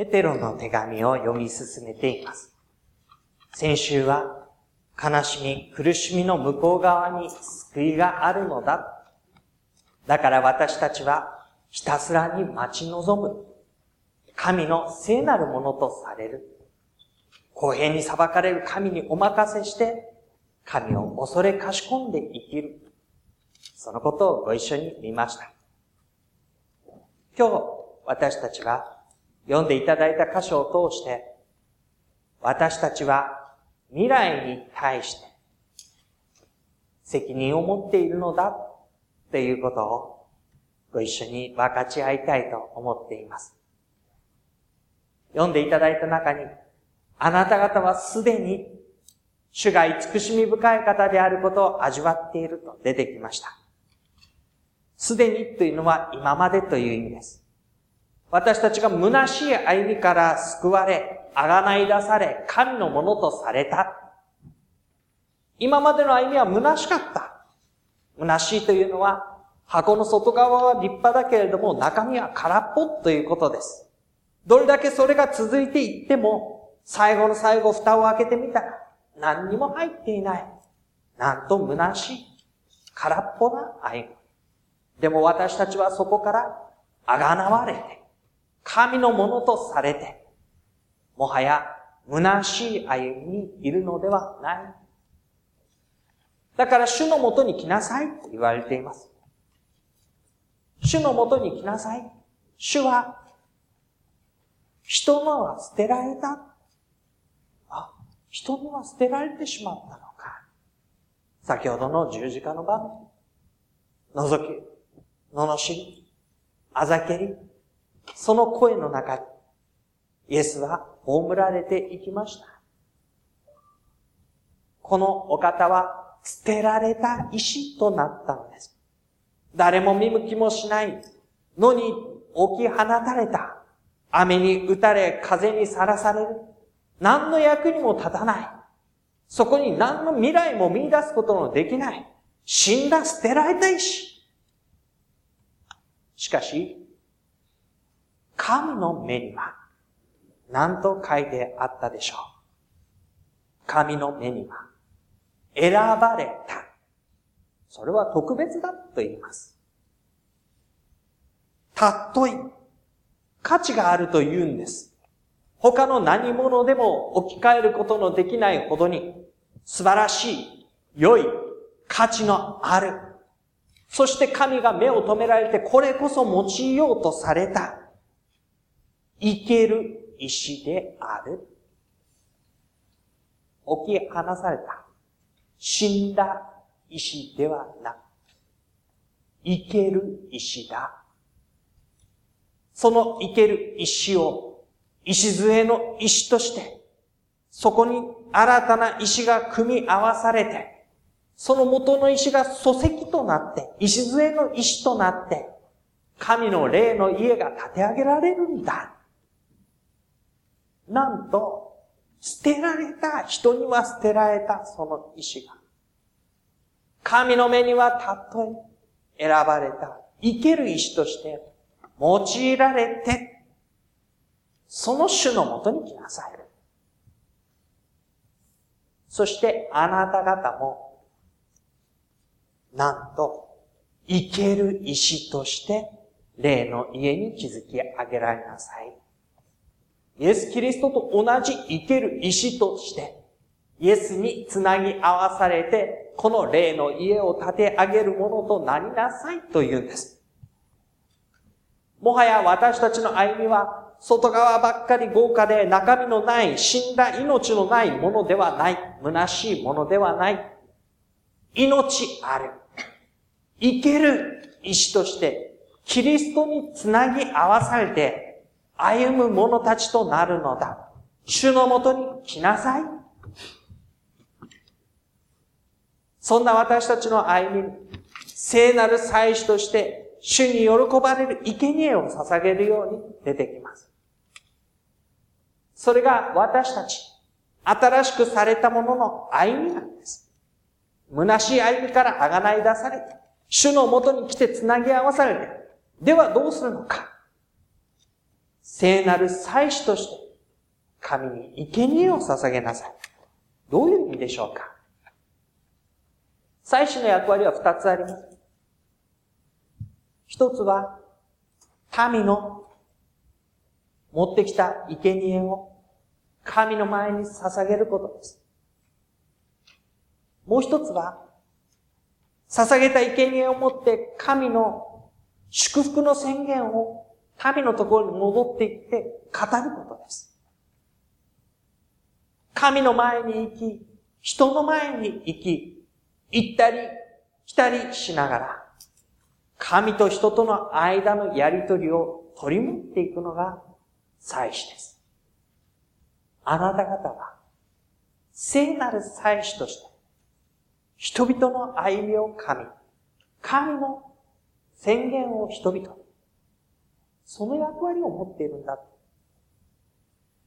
ペテロの手紙を読み進めています。先週は悲しみ、苦しみの向こう側に救いがあるのだ。だから私たちはひたすらに待ち望む。神の聖なるものとされる。公平に裁かれる神にお任せして、神を恐れかしこんで生きる。そのことをご一緒に見ました。今日、私たちは読んでいただいた箇所を通して、私たちは未来に対して責任を持っているのだっていうことをご一緒に分かち合いたいと思っています。読んでいただいた中に、あなた方はすでに主が慈しみ深い方であることを味わっていると出てきました。すでにというのは今までという意味です。私たちが虚しい歩みから救われ、あがない出され、神のものとされた。今までの歩みは虚しかった。虚しいというのは、箱の外側は立派だけれども、中身は空っぽということです。どれだけそれが続いていっても、最後の最後蓋を開けてみたら、何にも入っていない。なんと虚しい。空っぽな歩み。でも私たちはそこから、あがなわれて、神のものとされて、もはや虚しい歩みにいるのではない。だから主のもとに来なさいと言われています。主のもとに来なさい。主は、人のは捨てられた。あ、人のは捨てられてしまったのか。先ほどの十字架の場面。覗き、罵り、あざけり、その声の中に、イエスは葬られていきました。このお方は捨てられた石となったのです。誰も見向きもしないのに置き放たれた。雨に打たれ、風にさらされる。何の役にも立たない。そこに何の未来も見出すことのできない。死んだ捨てられた石。しかし、神の目には何と書いてあったでしょう。神の目には選ばれた。それは特別だと言います。たっとい価値があると言うんです。他の何者でも置き換えることのできないほどに素晴らしい、良い、価値のある。そして神が目を止められてこれこそ用いようとされた。生ける石である。置き放された。死んだ石ではなく、生ける石だ。その生ける石を、礎の石として、そこに新たな石が組み合わされて、その元の石が礎石となって、礎の石となって、神の霊の家が建て上げられるんだ。なんと、捨てられた、人には捨てられたその石が、神の目にはたとえ選ばれた、生ける石として用いられて、その種のもとに来なさい。そしてあなた方も、なんと、生ける石として、霊の家に築き上げられなさい。イエス・キリストと同じ生ける石として、イエスにつなぎ合わされて、この霊の家を建て上げるものとなりなさいというんです。もはや私たちの歩みは、外側ばっかり豪華で中身のない、死んだ命のないものではない。虚しいものではない。命ある。生ける石として、キリストにつなぎ合わされて、歩む者たちとなるのだ。主のもとに来なさい。そんな私たちの歩み、聖なる祭司として、主に喜ばれる生贄を捧げるように出てきます。それが私たち、新しくされたものの歩みなんです。虚しい歩みからあがない出されて、主のもとに来て繋ぎ合わされて、ではどうするのか聖なる祭司として、神に生贄を捧げなさい。どういう意味でしょうか？祭司の役割は二つあります。一つは、民の持ってきた生贄を神の前に捧げることです。もう一つは、捧げた生贄を持って神の祝福の宣言を民のところに戻っていって語ることです。神の前に行き、人の前に行き、行ったり来たりしながら、神と人との間のやりとりを取り持っていくのが祭司です。あなた方は、聖なる祭司として、人々の歩みを神、神の宣言を人々に、その役割を持っているんだ。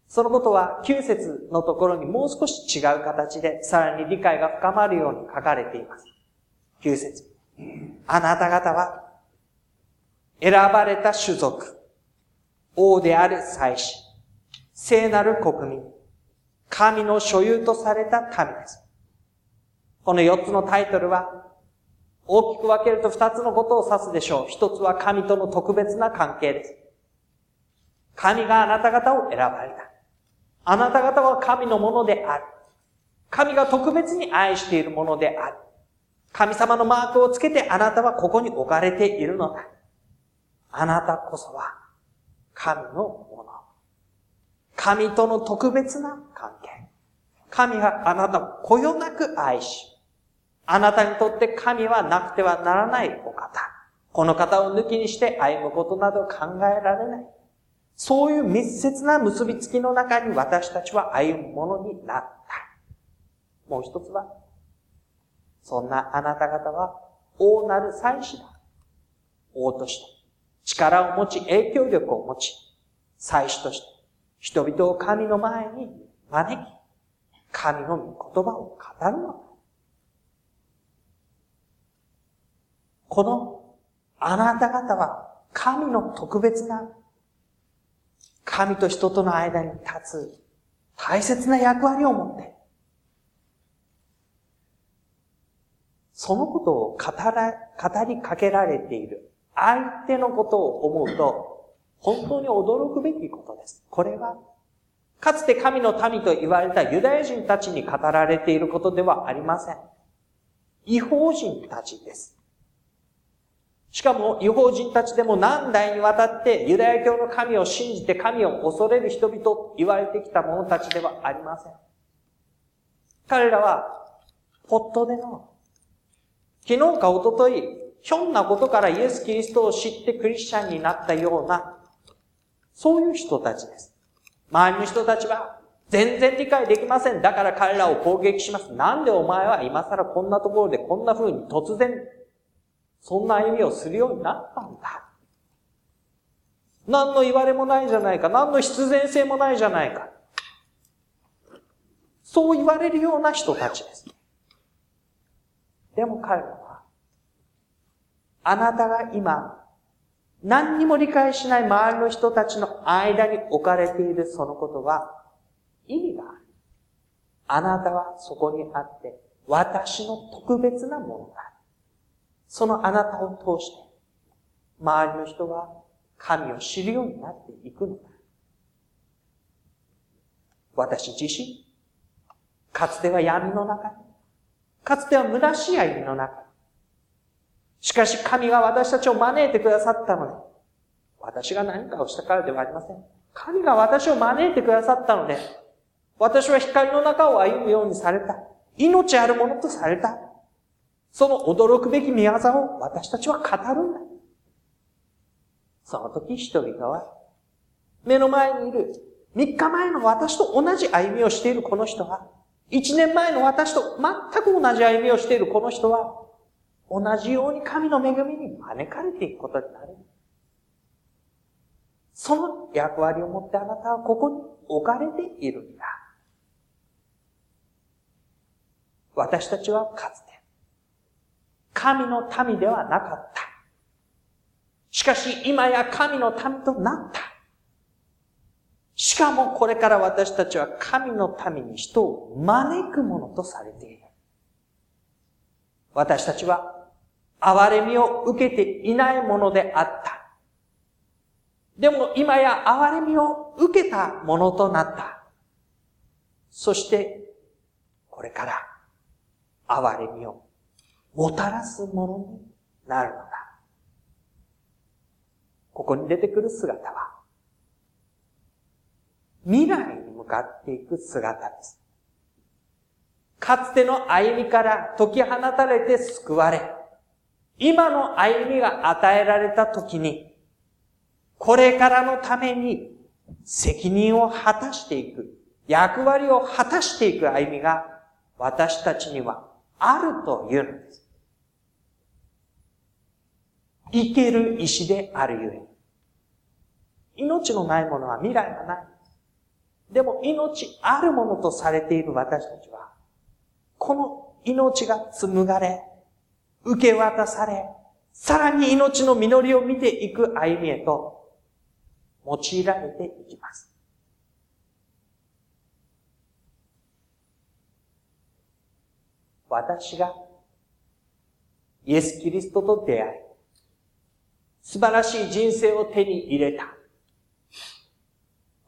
そのことは、9節のところにもう少し違う形で、さらに理解が深まるように書かれています。9節あなた方は、選ばれた種族、王である祭司、聖なる国民、神の所有とされた民です。この4つのタイトルは、大きく分けると2つのことを指すでしょう。1つは神との特別な関係です。神があなた方を選ばれた。あなた方は神のものである。神が特別に愛しているものである。神様のマークをつけてあなたはここに置かれているのだ。あなたこそは神のもの。神との特別な関係。神があなたをこよなく愛し、あなたにとって神はなくてはならないお方。この方を抜きにして歩むことなど考えられない。そういう密接な結びつきの中に私たちは歩むものになった。もう一つは、そんなあなた方は王なる祭司だ。王として力を持ち影響力を持ち、祭司として人々を神の前に招き、神の御言葉を語るのだ。このあなた方は神の特別な神と人との間に立つ大切な役割を持って、そのことを語ら、語りかけられている相手のことを思うと、本当に驚くべきことです。これは、かつて神の民と言われたユダヤ人たちに語られていることではありません。違法人たちです。しかも、違法人たちでも何代にわたってユダヤ教の神を信じて神を恐れる人々と言われてきた者たちではありません。彼らは、ポットでの、昨日か一昨日、ひょんなことからイエス・キリストを知ってクリスチャンになったような、そういう人たちです。周りの人たちは、全然理解できません。だから彼らを攻撃します。なんでお前は今更こんなところでこんな風に突然そんな歩みをするようになったんだ。何の言われもないじゃないか。何の必然性もないじゃないか。そう言われるような人たちです。でも彼らは、あなたが今、何にも理解しない周りの人たちの間に置かれているそのことは、意味がある。あなたはそこにあって、私の特別なものだ。そのあなたを通して、周りの人は神を知るようになっていくのだ。私自身、かつては闇の中に、かつては虚しい歩みの中に、しかし神が私たちを招いてくださったので、私が何かをしたからではありません。神が私を招いてくださったので、私は光の中を歩むようにされた。命あるものとされた。その驚くべき見業を私たちは語るんだ。その時人々は、目の前にいる3日前の私と同じ歩みをしているこの人は、1年前の私と全く同じ歩みをしているこの人は、同じように神の恵みに招かれていくことになる。その役割を持ってあなたはここに置かれているんだ。私たちはかつて、神の民ではなかった。しかし今や神の民となった。しかもこれから私たちは神の民に人を招くものとされている。私たちは憐れみを受けていないものであった。でも今や憐れみを受けたものとなった。そして、これから憐れみをもたらすものになるのだ。ここに出てくる姿は、未来に向かっていく姿です。かつての歩みから解き放たれて救われ、今の歩みが与えられた時に、これからのために責任を果たしていく、役割を果たしていく歩みが私たちにはあるというのです。生ける石であるゆえ。命のないものは未来がない。でも命あるものとされている私たちは、この命が紡がれ、受け渡され、さらに命の実りを見ていく歩みへと用いられていきます。私がイエス・キリストと出会い、素晴らしい人生を手に入れた。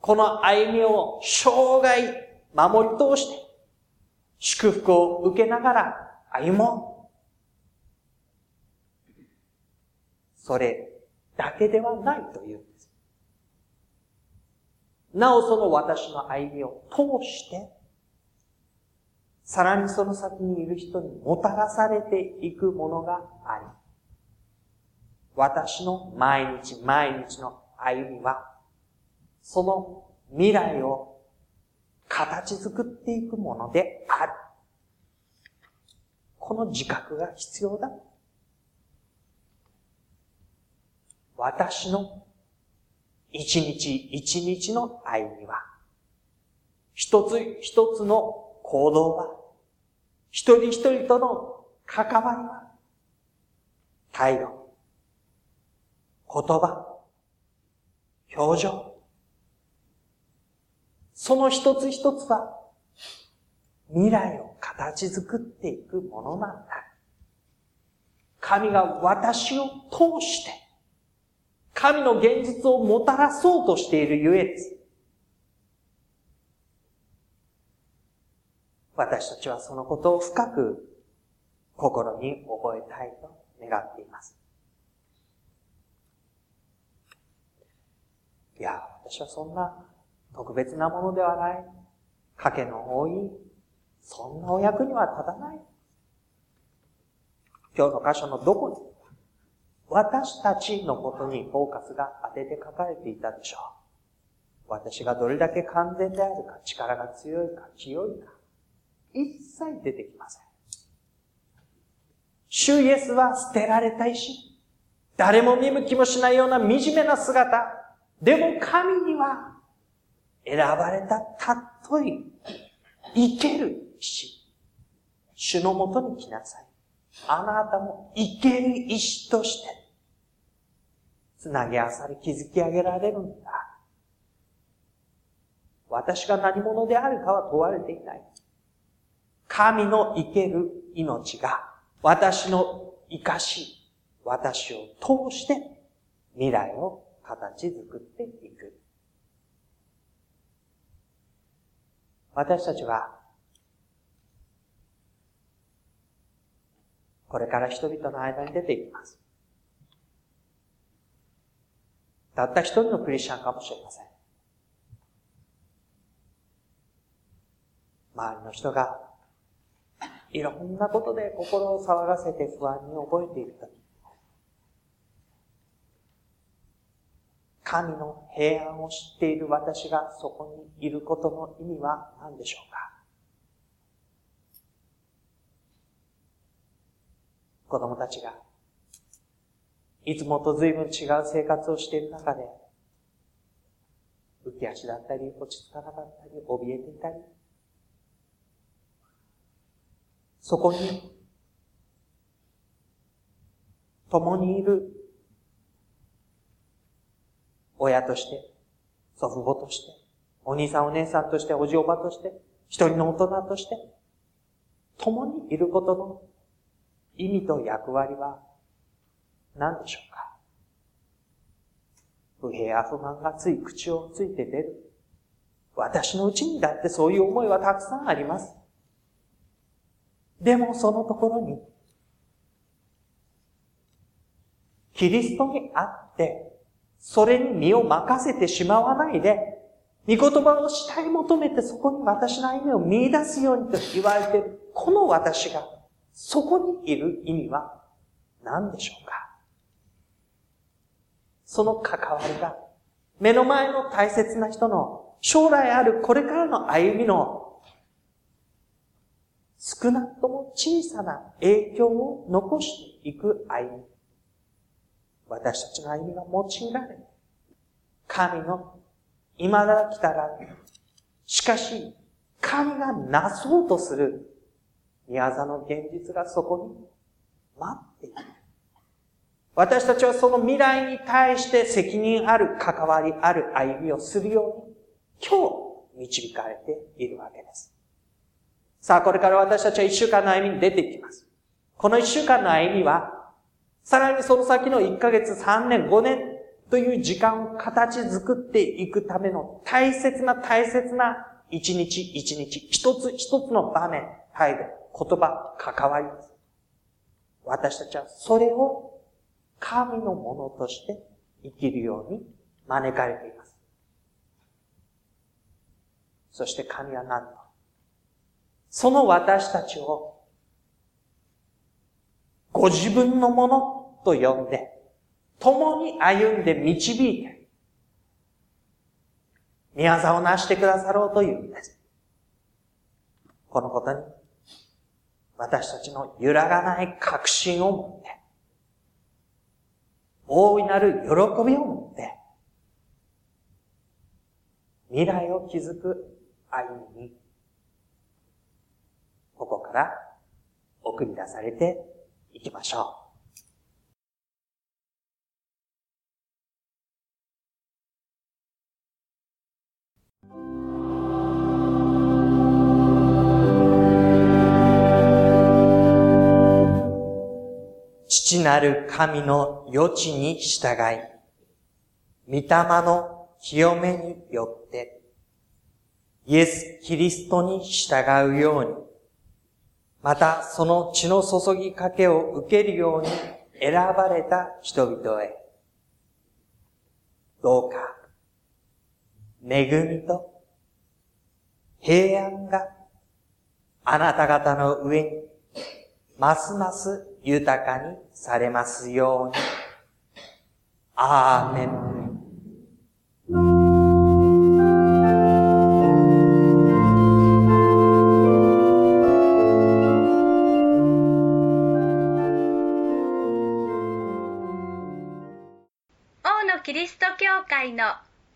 この歩みを生涯守り通して、祝福を受けながら歩もう。それだけではないというんです。なおその私の歩みを通して、さらにその先にいる人にもたらされていくものがあり、私の毎日毎日の歩みは、その未来を形作っていくものである。この自覚が必要だ。私の一日一日の歩みは、一つ一つの行動は、一人一人との関わりは、態度、言葉、表情、その一つ一つは未来を形作っていくものなんだ。神が私を通して神の現実をもたらそうとしているゆえです。私たちはそのことを深く心に覚えたいと願っています。いや、私はそんな特別なものではない。賭けの多い、そんなお役には立たない。今日の箇所のどこに、私たちのことにフォーカスが当てて書かれていたでしょう。私がどれだけ完全であるか、力が強いか、清いか、一切出てきません。主イエスは捨てられた石。誰も見向きもしないような惨めな姿。でも神には選ばれたたっとい、生ける石。主のもとに来なさい。あなたも生ける石として、つなぎ合わされ築き上げられるんだ。私が何者であるかは問われていない。神の生ける命が私の生かし、私を通して未来を形作っていく。私たちは、これから人々の間に出ていきます。たった一人のクリスチャンかもしれません。周りの人が、いろんなことで心を騒がせて不安に覚えているとき、神の平安を知っている私がそこにいることの意味は何でしょうか？子供たちが、いつもと随分違う生活をしている中で、浮き足だったり、落ち着かなかったり、怯えていたり、そこに、共にいる親として、祖父母として、お兄さんお姉さんとして、おじおばとして、一人の大人として、共にいることの意味と役割は何でしょうか不平や不満がつい口をついて出る。私のうちにだってそういう思いはたくさんあります。でもそのところに、キリストにあって、それに身を任せてしまわないで、御言葉をしたい求めてそこに私の歩みを見出すようにと言われている、この私が、そこにいる意味は何でしょうか？その関わりが、目の前の大切な人の将来あるこれからの歩みの少なくとも小さな影響を残していく歩み。私たちの歩みが用いられ、神の未だ来たら、しかし、神がなそうとする宮座の現実がそこに待っている。私たちはその未来に対して責任ある関わりある歩みをするように、今日導かれているわけです。さあ、これから私たちは一週間の歩みに出ていきます。この一週間の歩みは、さらにその先の1ヶ月、3年、5年という時間を形作っていくための大切な大切な一日一日、一つ一つの場面、態度、言葉、関わりです。私たちはそれを神のものとして生きるように招かれています。そして神は何とその私たちをご自分のものと呼んで、共に歩んで導いて、宮沢を成してくださろうというんです。このことに、私たちの揺らがない確信を持って、大いなる喜びを持って、未来を築く歩みにここから送り出されていきましょう。父なる神の余地に従い、御霊の清めによって、イエス・キリストに従うように、またその血の注ぎかけを受けるように選ばれた人々へ、どうか、恵みと平安があなた方の上に、ますます豊かにされますように。アーメン。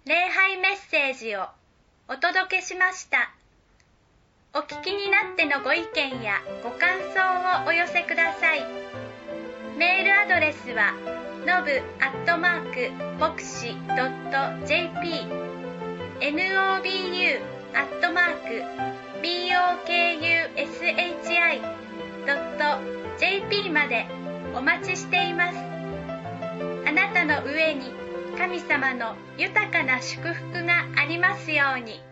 礼拝メッセージをお届けしました。お聞きになってのご意見やご感想をお寄せください。メールアドレスはのぶアットマーク牧師 .jp nobu アットマーク bokushi.jp までお待ちしています。あなたの上に神様の豊かな祝福がありますように。